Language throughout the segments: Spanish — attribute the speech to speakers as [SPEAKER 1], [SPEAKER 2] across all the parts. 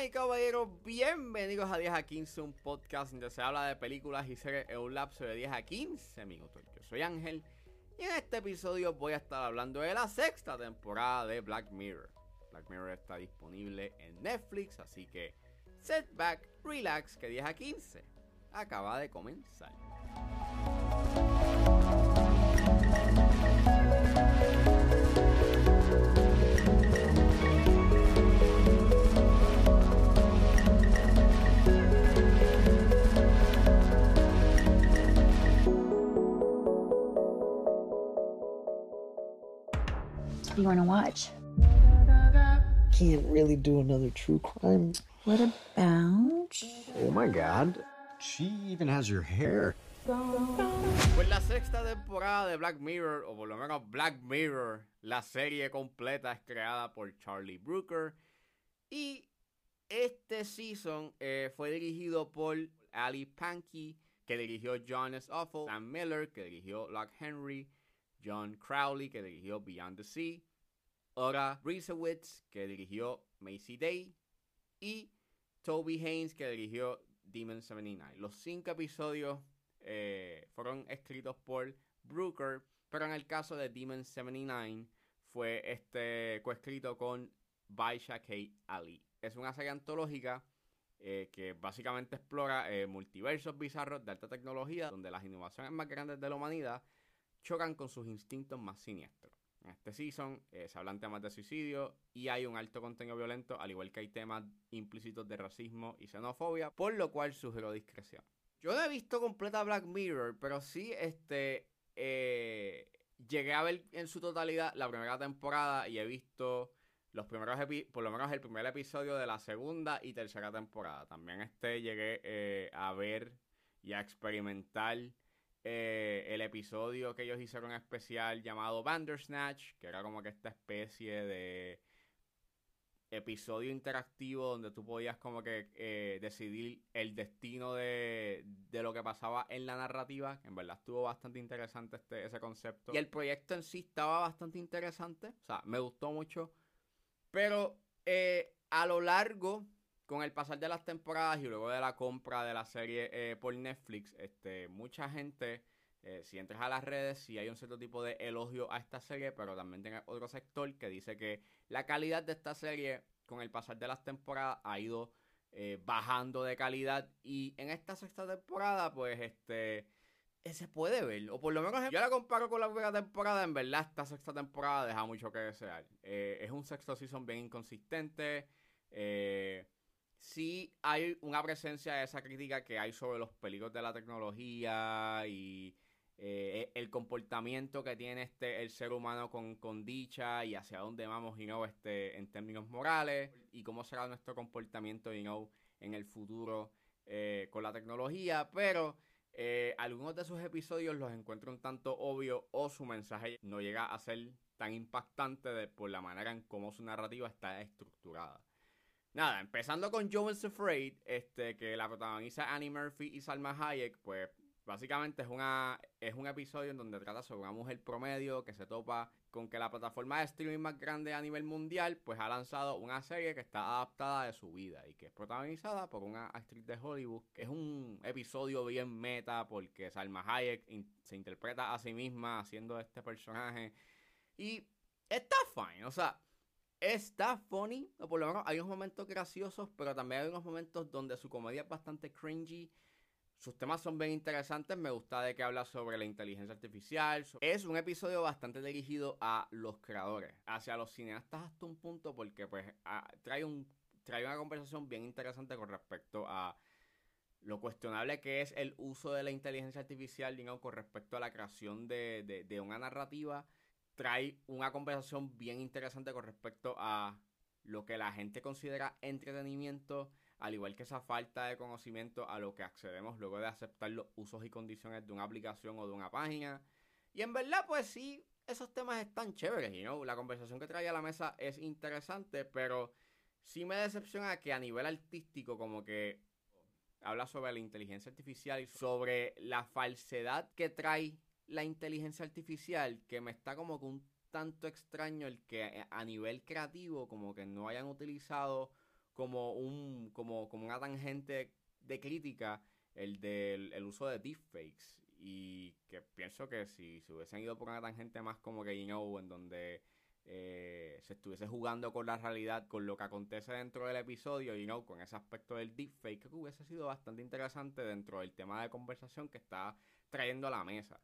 [SPEAKER 1] Damas caballeros, bienvenidos a 10 a 15, un podcast donde se habla de películas y series en un lapso de 10 a 15 minutos. Yo soy Ángel y en este episodio voy a estar hablando de la sexta temporada de Black Mirror. Black Mirror está disponible en Netflix, así que set back, relax, que 10 a 15 acaba de comenzar.
[SPEAKER 2] You want to watch?
[SPEAKER 3] Can't really do another true crime.
[SPEAKER 2] What about?
[SPEAKER 3] Oh my god. She even has your hair.
[SPEAKER 1] Pues la sexta temporada de Black Mirror, o por lo menos Black Mirror, la serie completa es creada por Charlie Brooker. Y este season eh, fue dirigido por Ali Pankey, que dirigió John S. Awful, Sam Miller, que dirigió Lock Henry, John Crowley, que dirigió Beyond the Sea, Ora Reesewitz, que dirigió Macy Day, y Toby Haynes, que dirigió Demon 79. Los cinco episodios eh, fueron escritos por Brooker, pero en el caso de Demon 79 fue este coescrito con Baisha K. Ali. Es una serie antológica eh, que básicamente explora eh, multiversos bizarros de alta tecnología, donde las innovaciones más grandes de la humanidad chocan con sus instintos más siniestros. En este season eh, se hablan temas de suicidio y hay un alto contenido violento, al igual que hay temas implícitos de racismo y xenofobia, por lo cual sugiero discreción. Yo no he visto completa Black Mirror, pero sí este eh, llegué a ver en su totalidad la primera temporada y he visto los primeros por lo menos el primer episodio de la segunda y tercera temporada. También este llegué eh, a ver y a experimentar eh, el episodio que ellos hicieron especial llamado Bandersnatch, que era como que esta especie de episodio interactivo donde tú podías como que eh, decidir el destino de, de, lo que pasaba en la narrativa, en verdad estuvo bastante interesante este, ese concepto. Y el proyecto en sí estaba bastante interesante, o sea, me gustó mucho, pero eh, a lo largo con el pasar de las temporadas y luego de la compra de la serie eh, por Netflix, este, mucha gente, eh, si entras a las redes, sí hay un cierto tipo de elogio a esta serie, pero también tiene otro sector que dice que la calidad de esta serie con el pasar de las temporadas ha ido eh, bajando de calidad y en esta sexta temporada, pues este se puede ver, o por lo menos yo la comparo con la primera temporada, en verdad esta sexta temporada deja mucho que desear. es un sexto season bien inconsistente. Sí hay una presencia de esa crítica que hay sobre los peligros de la tecnología y eh, el comportamiento que tiene este el ser humano con, dicha y hacia dónde vamos know, este, en términos morales y cómo será nuestro comportamiento en el futuro eh, con la tecnología, pero eh, algunos de esos episodios los encuentro un tanto obvio o su mensaje no llega a ser tan impactante por la manera en cómo su narrativa está estructurada. Nada, empezando con Joel's Afraid, este, que la protagoniza Annie Murphy y Salma Hayek, pues básicamente es, una, es un episodio en donde trata sobre una mujer promedio que se topa con que la plataforma de streaming más grande a nivel mundial, pues ha lanzado una serie que está adaptada de su vida y que es protagonizada por una actriz de Hollywood, que es un episodio bien meta porque Salma Hayek se interpreta a sí misma haciendo este personaje y está fine, o sea Está funny, o por lo menos hay unos momentos graciosos, pero también hay unos momentos donde su comedia es bastante cringy. Sus temas son bien interesantes, me gusta de que habla sobre la inteligencia artificial. Es un episodio bastante dirigido a los creadores, hacia los cineastas hasta un punto, porque pues trae, un, trae una conversación bien interesante con respecto a lo cuestionable que es el uso de la inteligencia artificial, digamos, con respecto a la creación de, de una narrativa trae una conversación bien interesante con respecto a lo que la gente considera entretenimiento, al igual que esa falta de conocimiento a lo que accedemos luego de aceptar los usos y condiciones de una aplicación o de una página. Y en verdad, pues sí, esos temas están chéveres, y la conversación que trae a la mesa es interesante, pero sí me decepciona que a nivel artístico como que habla sobre la inteligencia artificial y sobre la falsedad que trae la inteligencia artificial que me está como que un tanto extraño el que a nivel creativo como que no hayan utilizado como un como, como una tangente de crítica el del el uso de deepfakes y que pienso que si se hubiesen ido por una tangente más como que you know en donde eh, se estuviese jugando con la realidad, con lo que acontece dentro del episodio y no con ese aspecto del deepfake, que hubiese sido bastante interesante dentro del tema de conversación que está trayendo a la mesa.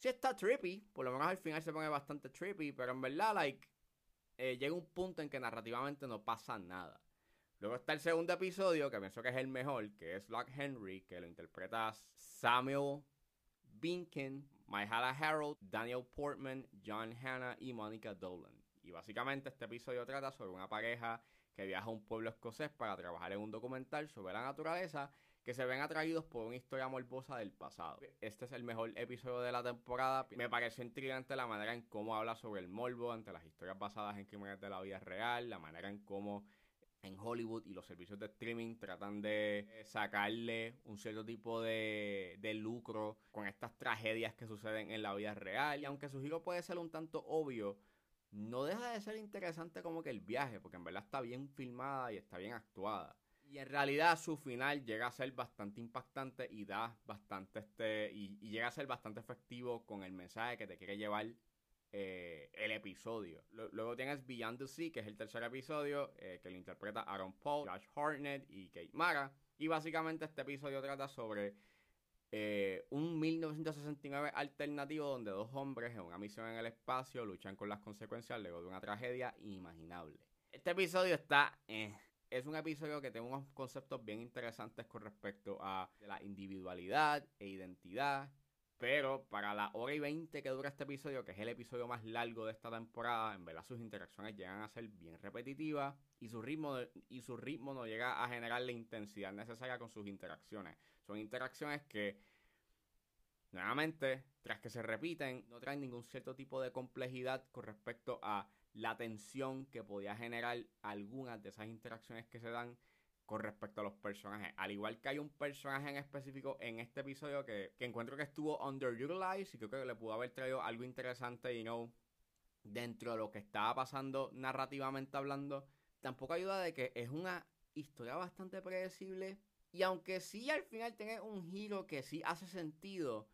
[SPEAKER 1] Si está trippy, por lo menos al final se pone bastante trippy, pero en verdad, like, eh, llega un punto en que narrativamente no pasa nada. Luego está el segundo episodio, que pienso que es el mejor, que es Lock Henry, que lo interpreta Samuel Binkin, Myhala Harold, Daniel Portman, John Hanna y Monica Dolan. Y básicamente este episodio trata sobre una pareja que viaja a un pueblo escocés para trabajar en un documental sobre la naturaleza que se ven atraídos por una historia morbosa del pasado. Este es el mejor episodio de la temporada. Me pareció intrigante la manera en cómo habla sobre el morbo ante las historias basadas en crímenes de la vida real, la manera en cómo en Hollywood y los servicios de streaming tratan de sacarle un cierto tipo de, de, lucro con estas tragedias que suceden en la vida real. Y aunque su giro puede ser un tanto obvio, no deja de ser interesante como que el viaje, porque en verdad está bien filmada y está bien actuada. Y en realidad su final llega a ser bastante impactante y da bastante este. Y, llega a ser bastante efectivo con el mensaje que te quiere llevar eh, el episodio. Luego tienes Beyond the Sea, que es el tercer episodio, eh, que lo interpreta Aaron Paul, Josh Hartnett y Kate Mara. Y básicamente este episodio trata sobre eh, un 1969 alternativo donde dos hombres en una misión en el espacio luchan con las consecuencias luego de una tragedia inimaginable. Este episodio está... es un episodio que tiene unos conceptos bien interesantes con respecto a la individualidad e identidad pero para la hora y veinte que dura este episodio, que es el episodio más largo de esta temporada, en verdad sus interacciones llegan a ser bien repetitivas y su ritmo, y su ritmo no llega a generar la intensidad necesaria con sus interacciones. Son interacciones que, nuevamente, tras que se repiten, no traen ningún cierto tipo de complejidad con respecto a la tensión que podía generar algunas de esas interacciones que se dan con respecto a los personajes. Al igual que hay un personaje en específico en este episodio que, encuentro que estuvo underutilized y creo que le pudo haber traído algo interesante, y no dentro de lo que estaba pasando narrativamente hablando. Tampoco ayuda de que es una historia bastante predecible. Y aunque sí al final tiene un giro que sí hace sentido,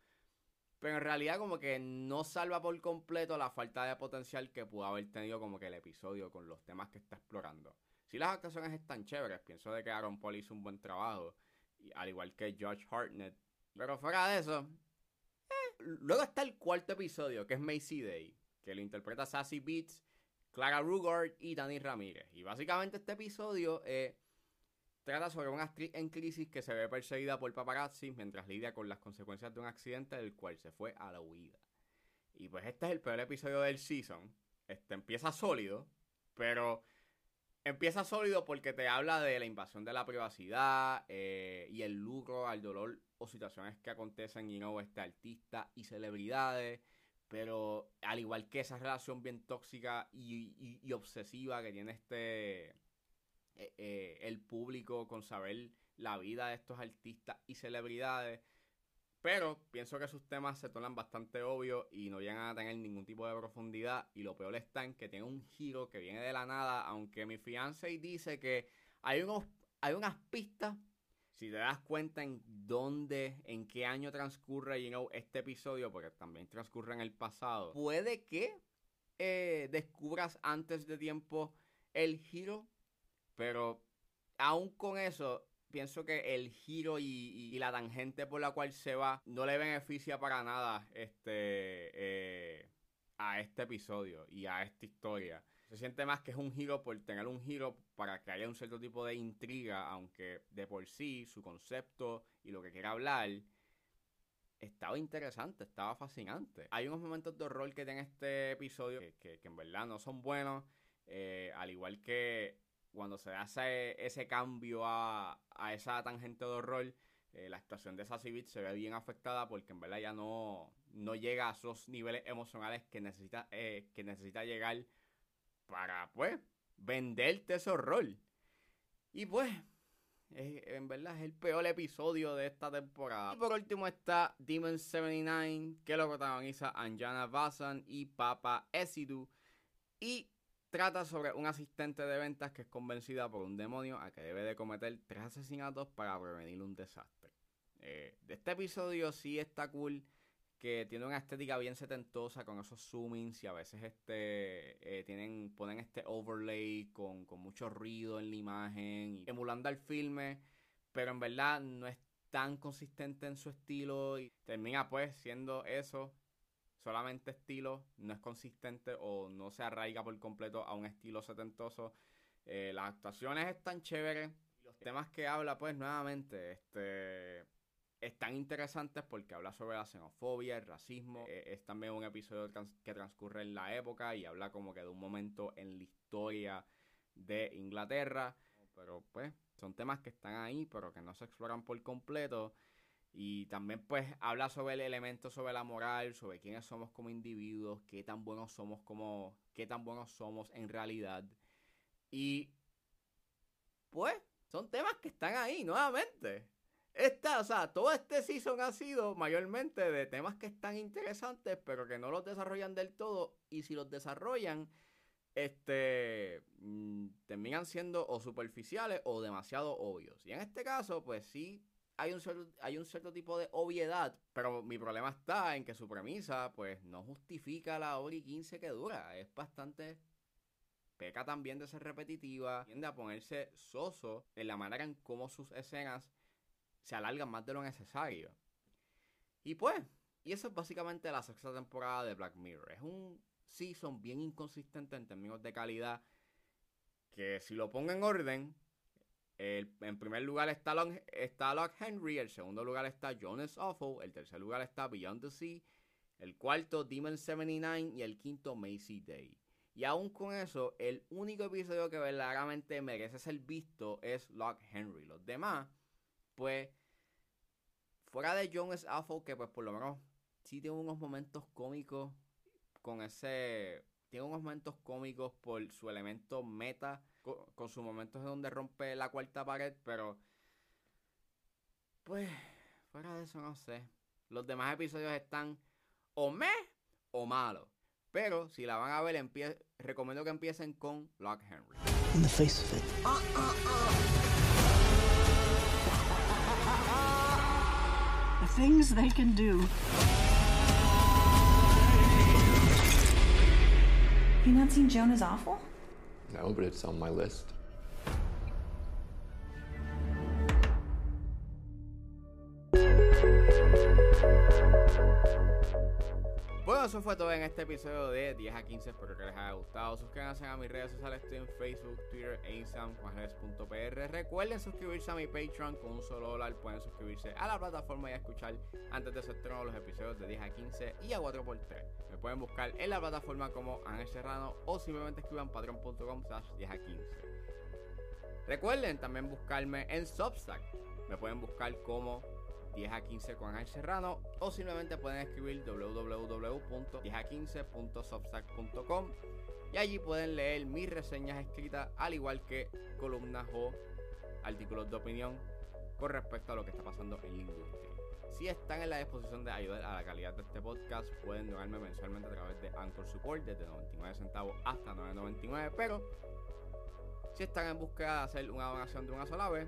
[SPEAKER 1] pero en realidad como que no salva por completo la falta de potencial que pudo haber tenido como que el episodio con los temas que está explorando. Si las actuaciones están chéveres, pienso de que Aaron Paul hizo un buen trabajo, al igual que George Hartnett. Pero fuera de eso, eh. luego está el cuarto episodio, que es Macy Day, que lo interpreta Sassy Beats, Clara Rugard y Dani Ramírez. Y básicamente este episodio eh, trata sobre una actriz en crisis que se ve perseguida por paparazzi mientras lidia con las consecuencias de un accidente del cual se fue a la huida. Y pues este es el peor episodio del season. Este empieza sólido, pero Empieza sólido porque te habla de la invasión de la privacidad eh, y el lucro al dolor o situaciones que acontecen, y no este artista y celebridades. Pero al igual que esa relación bien tóxica y, obsesiva que tiene este eh, eh, el público con saber la vida de estos artistas y celebridades, pero pienso que sus temas se tornan bastante obvios y no llegan a tener ningún tipo de profundidad. Y lo peor está en que tiene un giro que viene de la nada. Aunque mi fianza dice que hay, unos, hay unas pistas. Si te das cuenta en dónde, en qué año transcurre you know, este episodio, porque también transcurre en el pasado, puede que eh, descubras antes de tiempo el giro. Pero aún con eso, pienso que el giro y, la tangente por la cual se va no le beneficia para nada este eh, a este episodio y a esta historia. Se siente más que es un giro por tener un giro para que haya un cierto tipo de intriga, aunque de por sí su concepto y lo que quiera hablar estaba interesante, estaba fascinante. Hay unos momentos de horror que tiene este episodio que, en verdad no son buenos, eh, al igual que cuando se hace ese cambio a, esa tangente de horror, eh, la actuación de Sassy Beats se ve bien afectada porque en verdad ya no, no llega a esos niveles emocionales que necesita, eh, que necesita llegar para, pues, venderte ese horror. Y pues, en verdad es el peor episodio de esta temporada. Y por último está Demon 79, que lo protagoniza Anjana Vasan y Papa Esidu. Y trata sobre un asistente de ventas que es convencida por un demonio a que debe de cometer tres asesinatos para prevenir un desastre. Eh, este episodio sí está cool que tiene una estética bien setentosa con esos zoomings y a veces este eh, tienen ponen este overlay con, con mucho ruido en la imagen y emulando al filme pero en verdad no es tan consistente en su estilo y termina pues siendo eso solamente estilo no es consistente o no se arraiga por completo a un estilo setentoso Eh, las actuaciones están chéveres los temas que habla pues nuevamente este están interesantes porque habla sobre la xenofobia, el racismo. Eh, es también un episodio trans- que transcurre en la época y habla como que de un momento en la historia de Inglaterra. Pero pues son temas que están ahí pero que no se exploran por completo. Y también pues habla sobre el elemento sobre la moral, sobre quiénes somos como individuos, qué tan buenos somos como, qué tan buenos somos en realidad. Y pues son temas que están ahí nuevamente. Esta, o sea, todo este season ha sido mayormente de temas que están interesantes, pero que no los desarrollan del todo. Y si los desarrollan, este, mm, terminan siendo o superficiales o demasiado obvios. Y en este caso, pues sí, hay un, cierto, hay un cierto tipo de obviedad, pero mi problema está en que su premisa, pues no justifica la hora y 15 que dura. Es bastante peca también de ser repetitiva, tiende a ponerse soso en la manera en cómo sus escenas se alargan más de lo necesario. Y pues, y eso es básicamente la sexta temporada de Black Mirror. Es un season bien inconsistente en términos de calidad. Que si lo pongo en orden, en primer lugar está Locke Henry, el segundo lugar está Jonas Awful, el tercer lugar está Beyond the Sea, el cuarto Demon 79 y el quinto Macy Day. Y aún con eso, el único episodio que verdaderamente merece ser visto es Locke Henry. Los demás, pues, fuera de Jonas Awful, que pues por lo menos sí tiene unos momentos cómicos con ese... Tiene unos momentos cómicos por su elemento meta, co- con, sus momentos en donde rompe la cuarta pared, pero... Pues, fuera de eso no sé. Los demás episodios están o me o malos. Pero si la van a ver, empie- recomiendo que empiecen con Locke Henry.
[SPEAKER 3] In the face of it,
[SPEAKER 4] The things they can do.
[SPEAKER 2] You not seen Joan is awful?
[SPEAKER 5] No, but it's on my list.
[SPEAKER 1] Bueno, eso fue todo en este episodio de 10 a 15. Espero que les haya gustado. Suscríbanse a mis redes sociales. Estoy en Facebook, Twitter e Instagram. Recuerden suscribirse a mi Patreon con un solo dólar. Pueden suscribirse a la plataforma y escuchar antes de su estreno los episodios de 10 a 15 y a 4x3. Me pueden buscar en la plataforma como Ángel Serrano o simplemente escriban patreon.com slash 10 a 15. Recuerden también buscarme en Substack. Me pueden buscar como 10 a 15 con Ángel Serrano o simplemente pueden escribir www.10a15.substack.com y allí pueden leer mis reseñas escritas al igual que columnas o artículos de opinión con respecto a lo que está pasando en la industria. Si están en la disposición de ayudar a la calidad de este podcast, pueden donarme mensualmente a través de Anchor Support desde 99 centavos hasta 9.99, pero si están en búsqueda de hacer una donación de una sola vez,